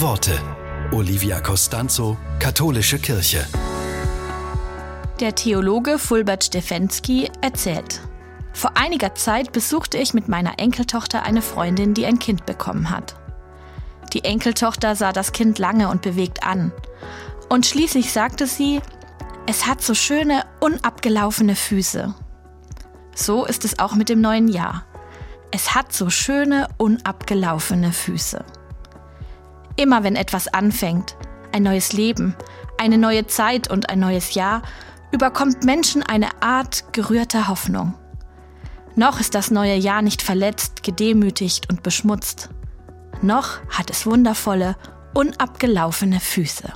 Worte. Olivia Costanzo, Katholische Kirche. Der Theologe Fulbert Stefensky erzählt. Vor einiger Zeit besuchte ich mit meiner Enkeltochter eine Freundin, die ein Kind bekommen hat. Die Enkeltochter sah das Kind lange und bewegt an. Und schließlich sagte sie, es hat so schöne, unabgelaufene Füße. So ist es auch mit dem neuen Jahr. Es hat so schöne, unabgelaufene Füße. Immer wenn etwas anfängt, ein neues Leben, eine neue Zeit und ein neues Jahr, überkommt Menschen eine Art gerührter Hoffnung. Noch ist das neue Jahr nicht verletzt, gedemütigt und beschmutzt. Noch hat es wundervolle, unabgelaufene Füße.